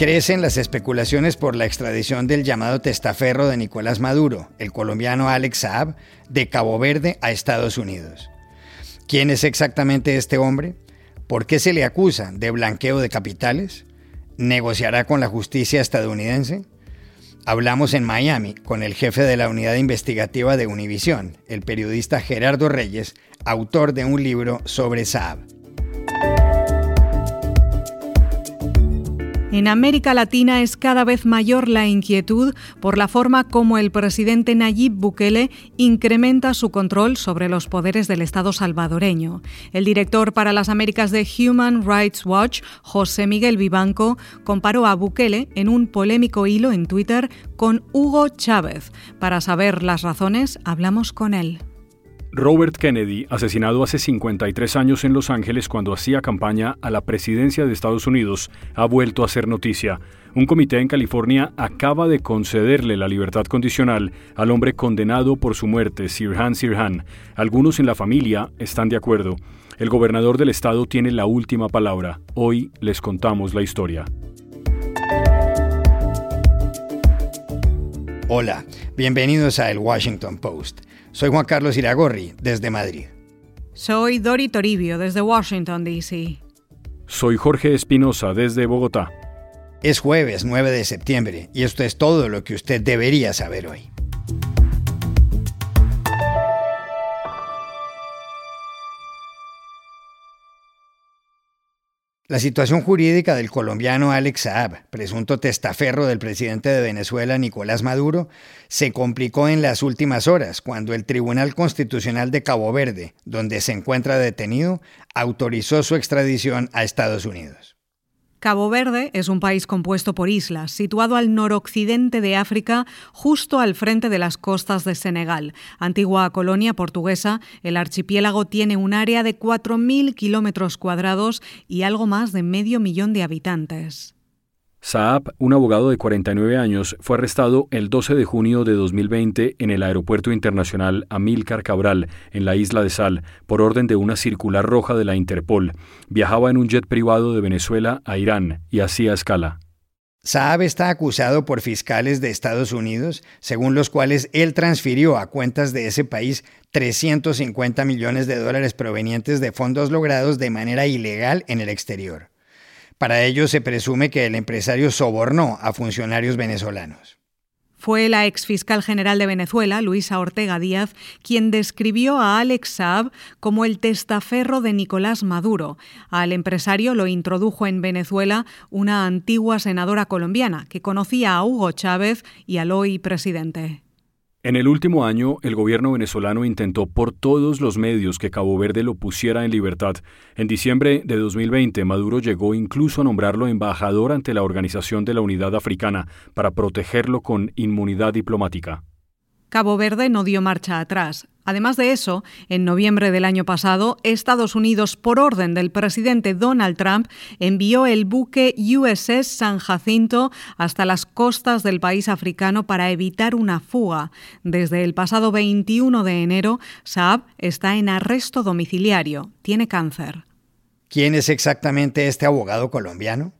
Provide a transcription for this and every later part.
Crecen las especulaciones por la extradición del llamado testaferro de Nicolás Maduro, el colombiano Alex Saab, de Cabo Verde a Estados Unidos. ¿Quién es exactamente este hombre? ¿Por qué se le acusa de blanqueo de capitales? ¿Negociará con la justicia estadounidense? Hablamos en Miami con el jefe de la unidad investigativa de Univision, el periodista Gerardo Reyes, autor de un libro sobre Saab. En América Latina es cada vez mayor la inquietud por la forma como el presidente Nayib Bukele incrementa su control sobre los poderes del Estado salvadoreño. El director para las Américas de Human Rights Watch, José Miguel Vivanco, comparó a Bukele en un polémico hilo en Twitter con Hugo Chávez. Para saber las razones, hablamos con él. Robert Kennedy, asesinado hace 53 años en Los Ángeles cuando hacía campaña a la presidencia de Estados Unidos, ha vuelto a ser noticia. Un comité en California acaba de concederle la libertad condicional al hombre condenado por su muerte, Sirhan Sirhan. Algunos en la familia están de acuerdo. El gobernador del estado tiene la última palabra. Hoy les contamos la historia. Hola, bienvenidos a El Washington Post. Soy Juan Carlos Iragorri, desde Madrid. Soy Dori Toribio, desde Washington, D.C. Soy Jorge Espinosa, desde Bogotá. Es jueves 9 de septiembre y esto es todo lo que usted debería saber hoy. La situación jurídica del colombiano Alex Saab, presunto testaferro del presidente de Venezuela Nicolás Maduro, se complicó en las últimas horas cuando el Tribunal Constitucional de Cabo Verde, donde se encuentra detenido, autorizó su extradición a Estados Unidos. Cabo Verde es un país compuesto por islas, situado al noroccidente de África, justo al frente de las costas de Senegal. Antigua colonia portuguesa, el archipiélago tiene un área de 4.000 kilómetros cuadrados y algo más de medio millón de habitantes. Saab, un abogado de 49 años, fue arrestado el 12 de junio de 2020 en el Aeropuerto Internacional Amílcar Cabral, en la isla de Sal, por orden de una circular roja de la Interpol. Viajaba en un jet privado de Venezuela a Irán y hacía escala. Saab está acusado por fiscales de Estados Unidos, según los cuales él transfirió a cuentas de ese país 350 millones de dólares provenientes de fondos logrados de manera ilegal en el exterior. Para ello se presume que el empresario sobornó a funcionarios venezolanos. Fue la ex fiscal general de Venezuela, Luisa Ortega Díaz, quien describió a Alex Saab como el testaferro de Nicolás Maduro. Al empresario lo introdujo en Venezuela una antigua senadora colombiana que conocía a Hugo Chávez y al hoy presidente. En el último año, el gobierno venezolano intentó por todos los medios que Cabo Verde lo pusiera en libertad. En diciembre de 2020, Maduro llegó incluso a nombrarlo embajador ante la Organización de la Unidad Africana para protegerlo con inmunidad diplomática. Cabo Verde no dio marcha atrás. Además de eso, en noviembre del año pasado, Estados Unidos, por orden del presidente Donald Trump, envió el buque USS San Jacinto hasta las costas del país africano para evitar una fuga. Desde el pasado 21 de enero, Saab está en arresto domiciliario. Tiene cáncer. ¿Quién es exactamente este abogado colombiano?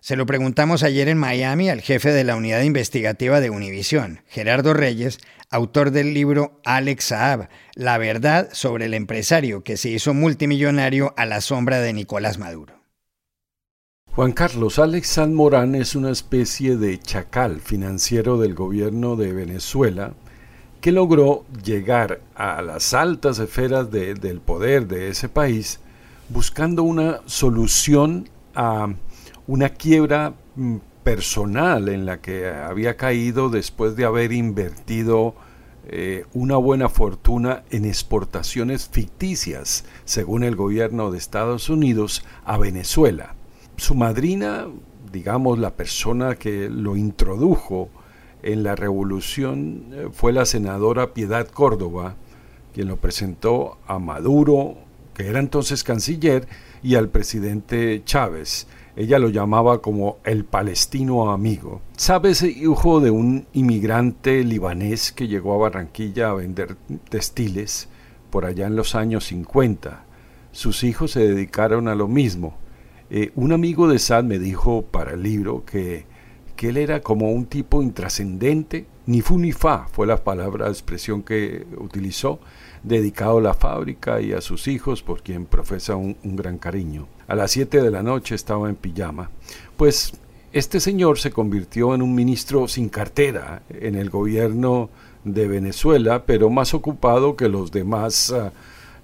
Se lo preguntamos ayer en Miami al jefe de la unidad investigativa de Univision, Gerardo Reyes, autor del libro Alex Saab, La verdad sobre el empresario que se hizo multimillonario a la sombra de Nicolás Maduro. Juan Carlos, Alex San Morán es una especie de chacal financiero del gobierno de Venezuela que logró llegar a las altas esferas del poder de ese país buscando una solución a una quiebra mm, personal en la que había caído después de haber invertido eh, una buena fortuna en exportaciones ficticias, según el gobierno de Estados Unidos, a Venezuela. Su madrina, digamos la persona que lo introdujo en la revolución, eh, fue la senadora Piedad Córdoba, quien lo presentó a Maduro, que era entonces canciller, y al presidente Chávez. Ella lo llamaba como el palestino amigo. ¿Sabes, hijo de un inmigrante libanés que llegó a Barranquilla a vender textiles por allá en los años 50? Sus hijos se dedicaron a lo mismo. Eh, un amigo de Sad me dijo para el libro que, que él era como un tipo intrascendente, ni fu ni fa fue la palabra, expresión que utilizó, dedicado a la fábrica y a sus hijos, por quien profesa un, gran cariño. A las 7 de la noche estaba en pijama. Pues este señor se convirtió en un ministro sin cartera en el gobierno de Venezuela, pero más ocupado que los demás ah,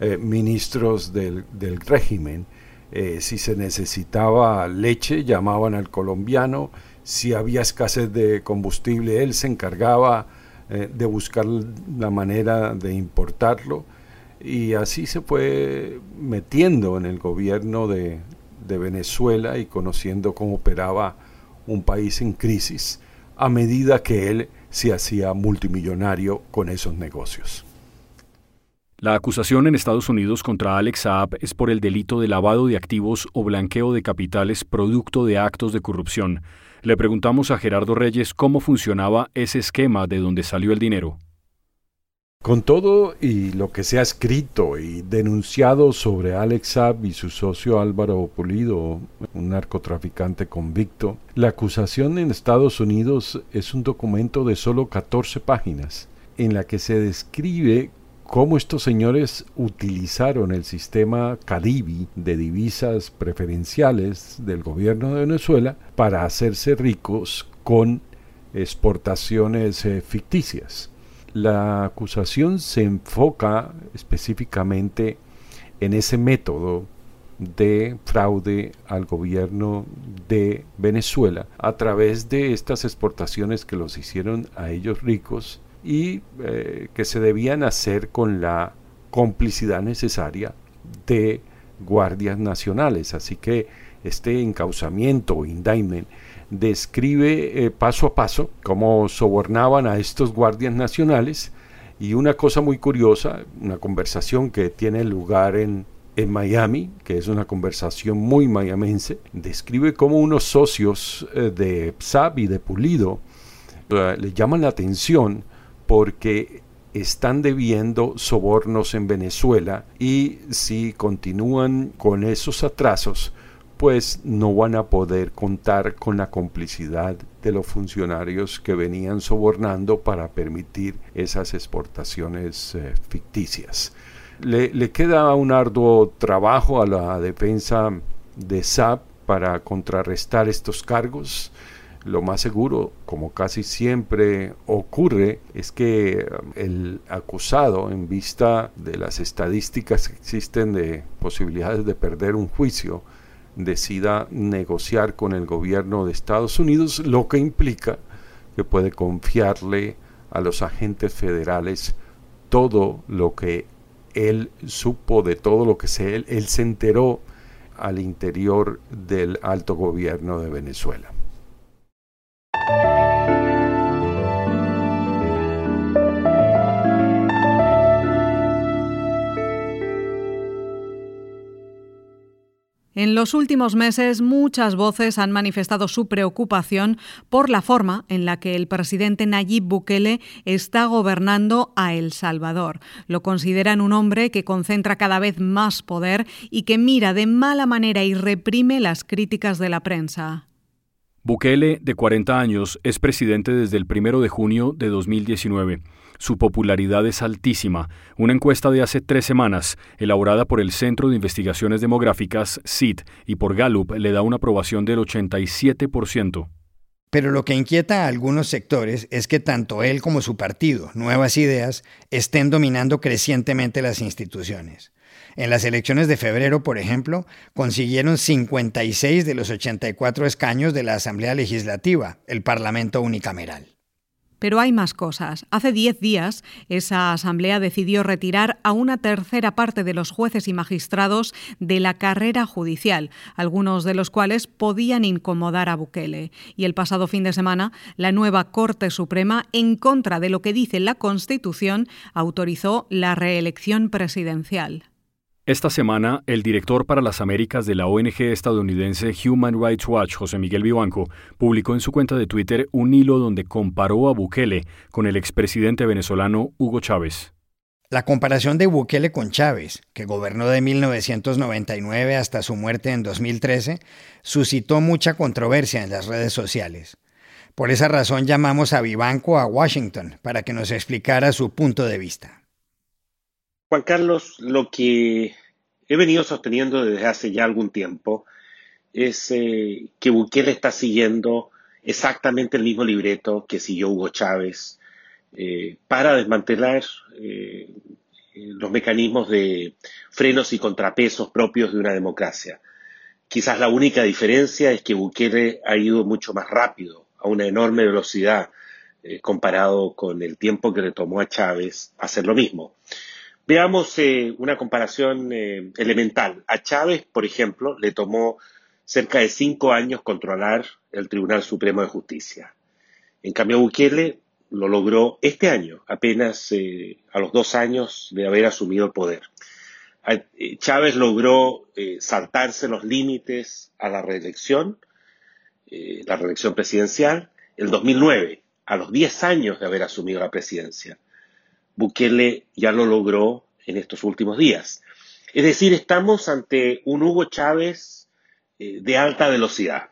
eh, ministros del, régimen. Eh, si se necesitaba leche, llamaban al colombiano. Si había escasez de combustible, él se encargaba eh, de buscar la manera de importarlo. Y así se fue metiendo en el gobierno de, de Venezuela y conociendo cómo operaba un país en crisis a medida que él se hacía multimillonario con esos negocios. La acusación en Estados Unidos contra Alex Saab es por el delito de lavado de activos o blanqueo de capitales producto de actos de corrupción. Le preguntamos a Gerardo Reyes cómo funcionaba ese esquema de donde salió el dinero. Con todo y lo que se ha escrito y denunciado sobre Alex Saab y su socio Álvaro Pulido, un narcotraficante convicto, la acusación en Estados Unidos es un documento de solo 14 páginas, en la que se describe cómo estos señores utilizaron el sistema CADIVI de divisas preferenciales del gobierno de Venezuela para hacerse ricos con exportaciones eh, ficticias. La acusación se enfoca específicamente en ese método de fraude al gobierno de Venezuela a través de estas exportaciones que los hicieron a ellos ricos y eh, que se debían hacer con la complicidad necesaria de guardias nacionales. Así que este encauzamiento o indictment describe eh, paso a paso cómo sobornaban a estos guardias nacionales y una cosa muy curiosa, una conversación que tiene lugar en, en Miami, que es una conversación muy mayamense, describe cómo unos socios eh, de PSAB y de Pulido le llaman la atención porque están debiendo sobornos en Venezuela y si continúan con esos atrasos, pues no van a poder contar con la complicidad de los funcionarios que venían sobornando para permitir esas exportaciones eh, ficticias. Le, le, queda un arduo trabajo a la defensa de SAP para contrarrestar estos cargos. Lo más seguro, como casi siempre ocurre, es que eh, el acusado, en vista de las estadísticas que existen de posibilidades de perder un juicio, decida negociar con el gobierno de Estados Unidos, lo que implica que puede confiarle a los agentes federales todo lo que él supo, de todo lo que se, él, él se enteró al interior del alto gobierno de Venezuela. En los últimos meses, muchas voces han manifestado su preocupación por la forma en la que el presidente Nayib Bukele está gobernando a El Salvador. Lo consideran un hombre que concentra cada vez más poder y que mira de mala manera y reprime las críticas de la prensa. Bukele, de 40 años, es presidente desde el 1 de junio de 2019. Su popularidad es altísima. Una encuesta de hace tres semanas, elaborada por el Centro de Investigaciones Demográficas, CID, y por Gallup, le da una aprobación del 87%. Pero lo que inquieta a algunos sectores es que tanto él como su partido, Nuevas Ideas, estén dominando crecientemente las instituciones. En las elecciones de febrero, por ejemplo, consiguieron 56 de los 84 escaños de la Asamblea Legislativa, el Parlamento unicameral. Pero hay más cosas. Hace diez días, esa asamblea decidió retirar a una tercera parte de los jueces y magistrados de la carrera judicial, algunos de los cuales podían incomodar a Bukele. Y el pasado fin de semana, la nueva Corte Suprema, en contra de lo que dice la Constitución, autorizó la reelección presidencial. Esta semana, el director para las Américas de la ONG estadounidense Human Rights Watch, José Miguel Vivanco, publicó en su cuenta de Twitter un hilo donde comparó a Bukele con el expresidente venezolano Hugo Chávez. La comparación de Bukele con Chávez, que gobernó de 1999 hasta su muerte en 2013, suscitó mucha controversia en las redes sociales. Por esa razón llamamos a Vivanco a Washington para que nos explicara su punto de vista. Juan Carlos, lo que he venido sosteniendo desde hace ya algún tiempo es eh, que Bukele está siguiendo exactamente el mismo libreto que siguió Hugo Chávez eh, para desmantelar eh, los mecanismos de frenos y contrapesos propios de una democracia. Quizás la única diferencia es que Bukele ha ido mucho más rápido, a una enorme velocidad, comparado con el tiempo que le tomó a Chávez hacer lo mismo. Veamos una comparación elemental. A Chávez, por ejemplo, le tomó cerca de cinco años controlar el Tribunal Supremo de Justicia. En cambio, Bukele lo logró este año, apenas eh, a los dos años de haber asumido el poder. Eh, Chávez logró eh, saltarse los límites a la reelección, la reelección presidencial, el 2009, a los diez años de haber asumido la presidencia. Bukele ya lo logró en estos últimos días. Es decir, estamos ante un Hugo Chávez de alta velocidad.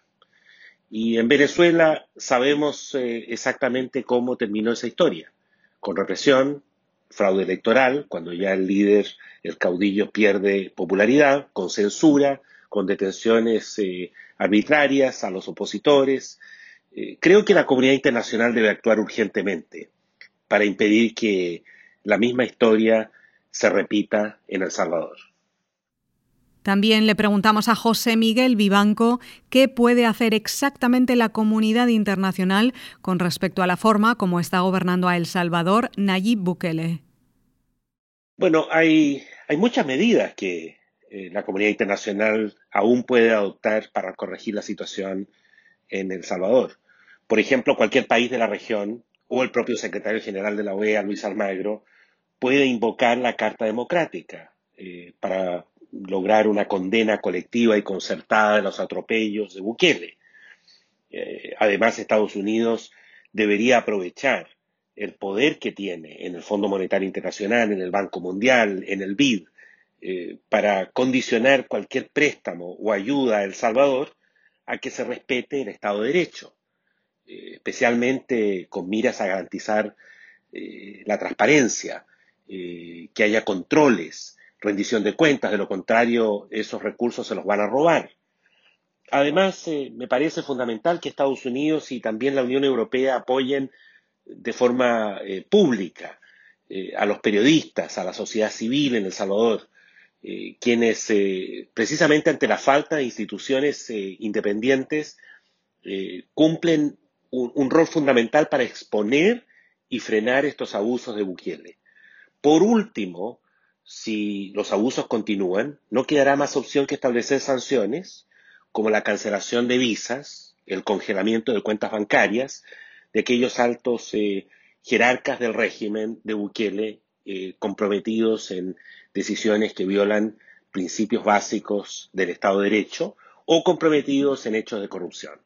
Y en Venezuela sabemos eh, exactamente cómo terminó esa historia, con represión, fraude electoral, cuando ya el líder, el caudillo pierde popularidad, con censura, con detenciones eh, arbitrarias a los opositores. Eh, creo que la comunidad internacional debe actuar urgentemente para impedir que la misma historia se repita en El Salvador. También le preguntamos a José Miguel Vivanco qué puede hacer exactamente la comunidad internacional con respecto a la forma como está gobernando a El Salvador Nayib Bukele. Bueno, hay, hay muchas medidas que eh, la comunidad internacional aún puede adoptar para corregir la situación en El Salvador. Por ejemplo, cualquier país de la región o el propio secretario general de la OEA, Luis Almagro, puede invocar la Carta Democrática eh, para lograr una condena colectiva y concertada de los atropellos de Bukele. Eh, además, Estados Unidos debería aprovechar el poder que tiene en el Fondo Monetario Internacional, en el Banco Mundial, en el BID, eh, para condicionar cualquier préstamo o ayuda a El Salvador a que se respete el Estado de Derecho, eh, especialmente con miras a garantizar la transparencia, que haya controles, rendición de cuentas, de lo contrario esos recursos se los van a robar. Además, eh, me parece fundamental que Estados Unidos y también la Unión Europea apoyen de forma eh, pública eh, a los periodistas, a la sociedad civil en El Salvador, quienes precisamente ante la falta de instituciones independientes cumplen un, rol fundamental para exponer y frenar estos abusos de Bukele. Por último, si los abusos continúan, no quedará más opción que establecer sanciones como la cancelación de visas, el congelamiento de cuentas bancarias de aquellos altos eh, jerarcas del régimen de Bukele eh, comprometidos en decisiones que violan principios básicos del Estado de Derecho o comprometidos en hechos de corrupción.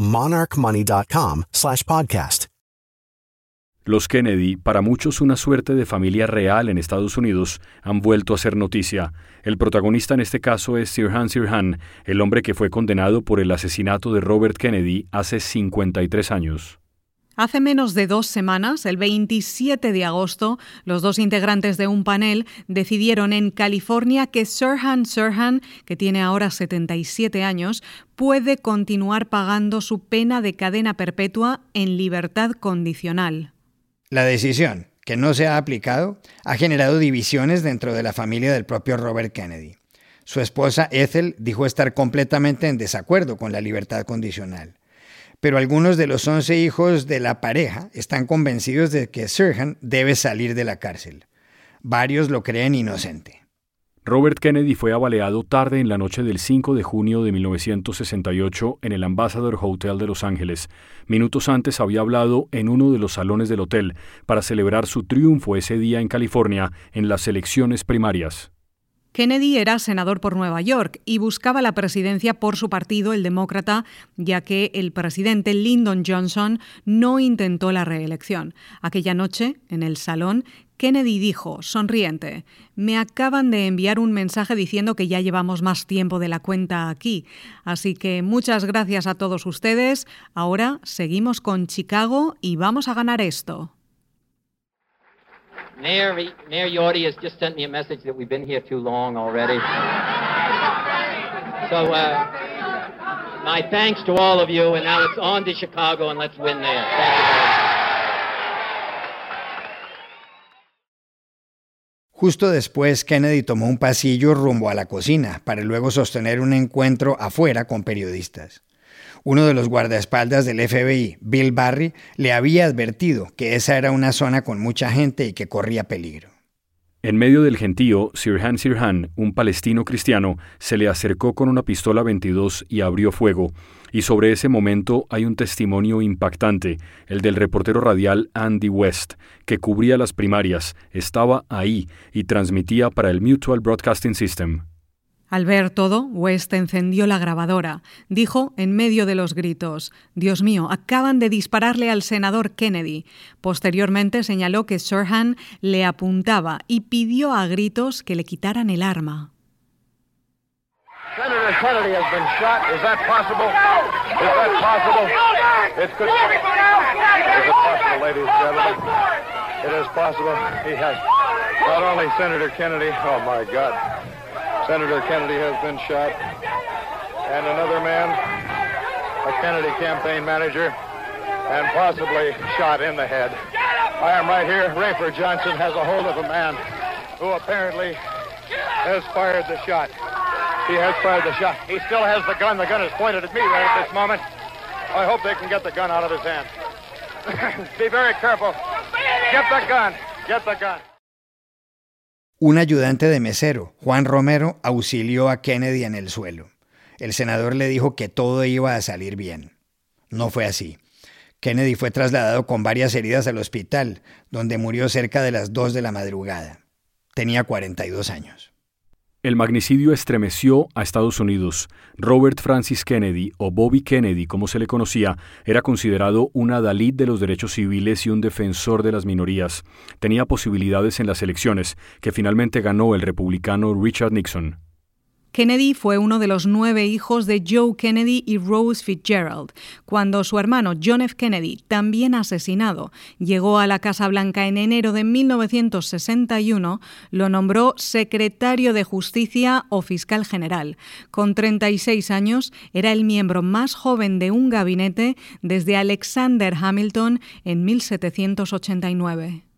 monarchmoney.com slash podcast. Los Kennedy, para muchos una suerte de familia real en Estados Unidos, han vuelto a ser noticia. El protagonista en este caso es Sirhan Sirhan, el hombre que fue condenado por el asesinato de Robert Kennedy hace 53 años. Hace menos de dos semanas, el 27 de agosto, los dos integrantes de un panel decidieron en California que Sirhan Sirhan, que tiene ahora 77 años, puede continuar pagando su pena de cadena perpetua en libertad condicional. La decisión, que no se ha aplicado, ha generado divisiones dentro de la familia del propio Robert Kennedy. Su esposa Ethel dijo estar completamente en desacuerdo con la libertad condicional. Pero algunos de los 11 hijos de la pareja están convencidos de que Sirhan debe salir de la cárcel. Varios lo creen inocente. Robert Kennedy fue abaleado tarde en la noche del 5 de junio de 1968 en el Ambassador Hotel de Los Ángeles. Minutos antes había hablado en uno de los salones del hotel para celebrar su triunfo ese día en California en las elecciones primarias. Kennedy era senador por Nueva York y buscaba la presidencia por su partido, el demócrata, ya que el presidente Lyndon Johnson no intentó la reelección. Aquella noche, en el salón, Kennedy dijo, sonriente, me acaban de enviar un mensaje diciendo que ya llevamos más tiempo de la cuenta aquí, así que muchas gracias a todos ustedes. Ahora seguimos con Chicago y vamos a ganar esto. Mayor, Mayor Yorty has just sent me a message that we've been here too long already. So, uh, my thanks to all of you, and now it's on to Chicago, and let's win there. Thank you. Justo después, Kennedy tomó un pasillo rumbo a la cocina para luego sostener un encuentro afuera con periodistas. Uno de los guardaespaldas del FBI, Bill Barry, le había advertido que esa era una zona con mucha gente y que corría peligro. En medio del gentío, Sirhan Sirhan, un palestino cristiano, se le acercó con una pistola 22 y abrió fuego. Y sobre ese momento hay un testimonio impactante, el del reportero radial Andy West, que cubría las primarias, estaba ahí y transmitía para el Mutual Broadcasting System. Al ver todo, West encendió la grabadora. Dijo en medio de los gritos, Dios mío, acaban de dispararle al senador Kennedy. Posteriormente señaló que Sirhan le apuntaba y pidió a gritos que le quitaran el arma. Senator Kennedy has been shot. Is that possible? Is that possible? It could. Is it possible, ladies and gentlemen? It is possible. He has not only Senator Kennedy. Oh my God. Senator Kennedy has been shot. And another man, a Kennedy campaign manager, and possibly shot in the head. I am right here. Rayford Johnson has a hold of a man who apparently has fired the shot. He has fired the shot. He still has the gun. The gun is pointed at me right at this moment. I hope they can get the gun out of his hand. Be very careful. Get the gun. Get the gun. Un ayudante de mesero, Juan Romero, auxilió a Kennedy en el suelo. El senador le dijo que todo iba a salir bien. No fue así. Kennedy fue trasladado con varias heridas al hospital, donde murió cerca de las 2 de la madrugada. Tenía 42 años. El magnicidio estremeció a Estados Unidos. Robert Francis Kennedy, o Bobby Kennedy como se le conocía, era considerado un adalid de los derechos civiles y un defensor de las minorías. Tenía posibilidades en las elecciones, que finalmente ganó el republicano Richard Nixon. Kennedy fue uno de los nueve hijos de Joe Kennedy y Rose Fitzgerald. Cuando su hermano John F. Kennedy, también asesinado, llegó a la Casa Blanca en enero de 1961, lo nombró secretario de Justicia o fiscal general. Con 36 años, era el miembro más joven de un gabinete desde Alexander Hamilton en 1789.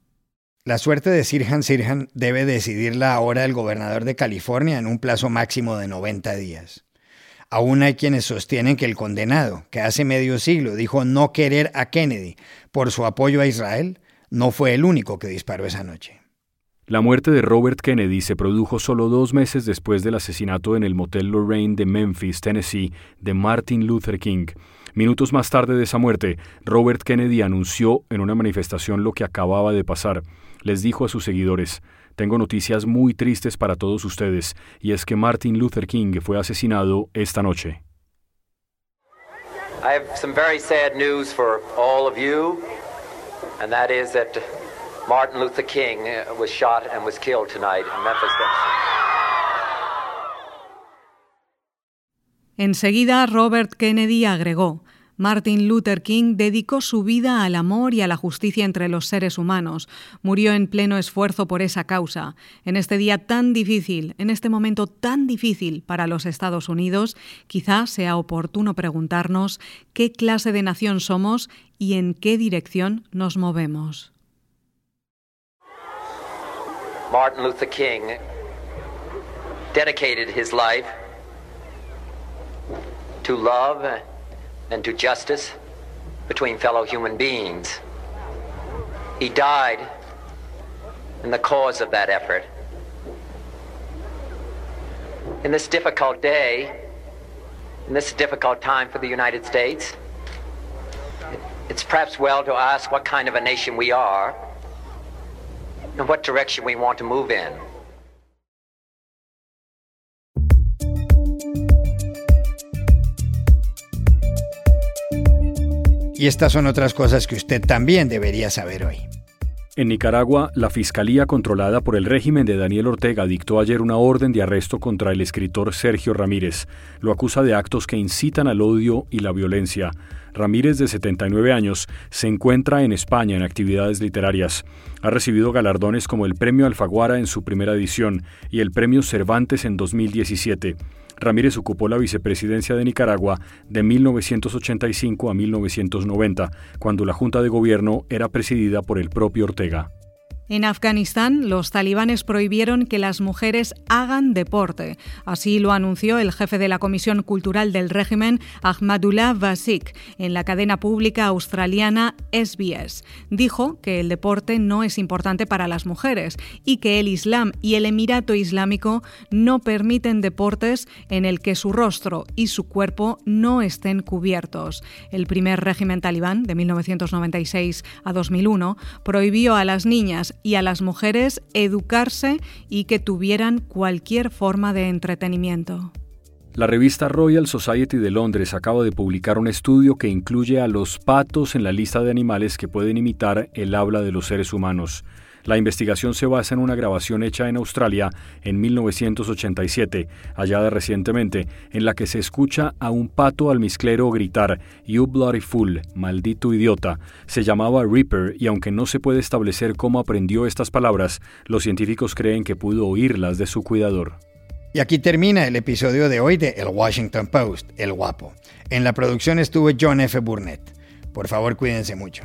La suerte de Sirhan Sirhan debe decidirla ahora el gobernador de California en un plazo máximo de 90 días. Aún hay quienes sostienen que el condenado, que hace medio siglo dijo no querer a Kennedy por su apoyo a Israel, no fue el único que disparó esa noche. La muerte de Robert Kennedy se produjo solo dos meses después del asesinato en el motel Lorraine de Memphis, Tennessee, de Martin Luther King. Minutos más tarde de esa muerte, Robert Kennedy anunció en una manifestación lo que acababa de pasar les dijo a sus seguidores, tengo noticias muy tristes para todos ustedes, y es que Martin Luther King fue asesinado esta noche. I have some very sad news for all of you and that is that Martin Luther King uh, was shot and was killed tonight in Memphis, Enseguida, Robert Kennedy agregó, Martin Luther King dedicó su vida al amor y a la justicia entre los seres humanos. Murió en pleno esfuerzo por esa causa. En este día tan difícil, en este momento tan difícil para los Estados Unidos, quizá sea oportuno preguntarnos qué clase de nación somos y en qué dirección nos movemos. Martin Luther King dedicated his life to love and to justice between fellow human beings. He died in the cause of that effort. In this difficult day, in this difficult time for the United States, it's perhaps well to ask what kind of a nation we are and what direction we want to move in. Y estas son otras cosas que usted también debería saber hoy. En Nicaragua, la Fiscalía controlada por el régimen de Daniel Ortega dictó ayer una orden de arresto contra el escritor Sergio Ramírez. Lo acusa de actos que incitan al odio y la violencia. Ramírez, de 79 años, se encuentra en España en actividades literarias. Ha recibido galardones como el Premio Alfaguara en su primera edición y el Premio Cervantes en 2017. Ramírez ocupó la vicepresidencia de Nicaragua de 1985 a 1990, cuando la Junta de Gobierno era presidida por el propio Ortega. En Afganistán, los talibanes prohibieron que las mujeres hagan deporte. Así lo anunció el jefe de la Comisión Cultural del régimen, Ahmadullah Vasik, en la cadena pública australiana SBS. Dijo que el deporte no es importante para las mujeres y que el Islam y el Emirato Islámico no permiten deportes en el que su rostro y su cuerpo no estén cubiertos. El primer régimen talibán, de 1996 a 2001, prohibió a las niñas y a las mujeres educarse y que tuvieran cualquier forma de entretenimiento. La revista Royal Society de Londres acaba de publicar un estudio que incluye a los patos en la lista de animales que pueden imitar el habla de los seres humanos. La investigación se basa en una grabación hecha en Australia en 1987, hallada recientemente, en la que se escucha a un pato almizclero gritar You bloody fool, maldito idiota. Se llamaba Reaper y aunque no se puede establecer cómo aprendió estas palabras, los científicos creen que pudo oírlas de su cuidador. Y aquí termina el episodio de hoy de El Washington Post, El Guapo. En la producción estuvo John F. Burnett. Por favor, cuídense mucho.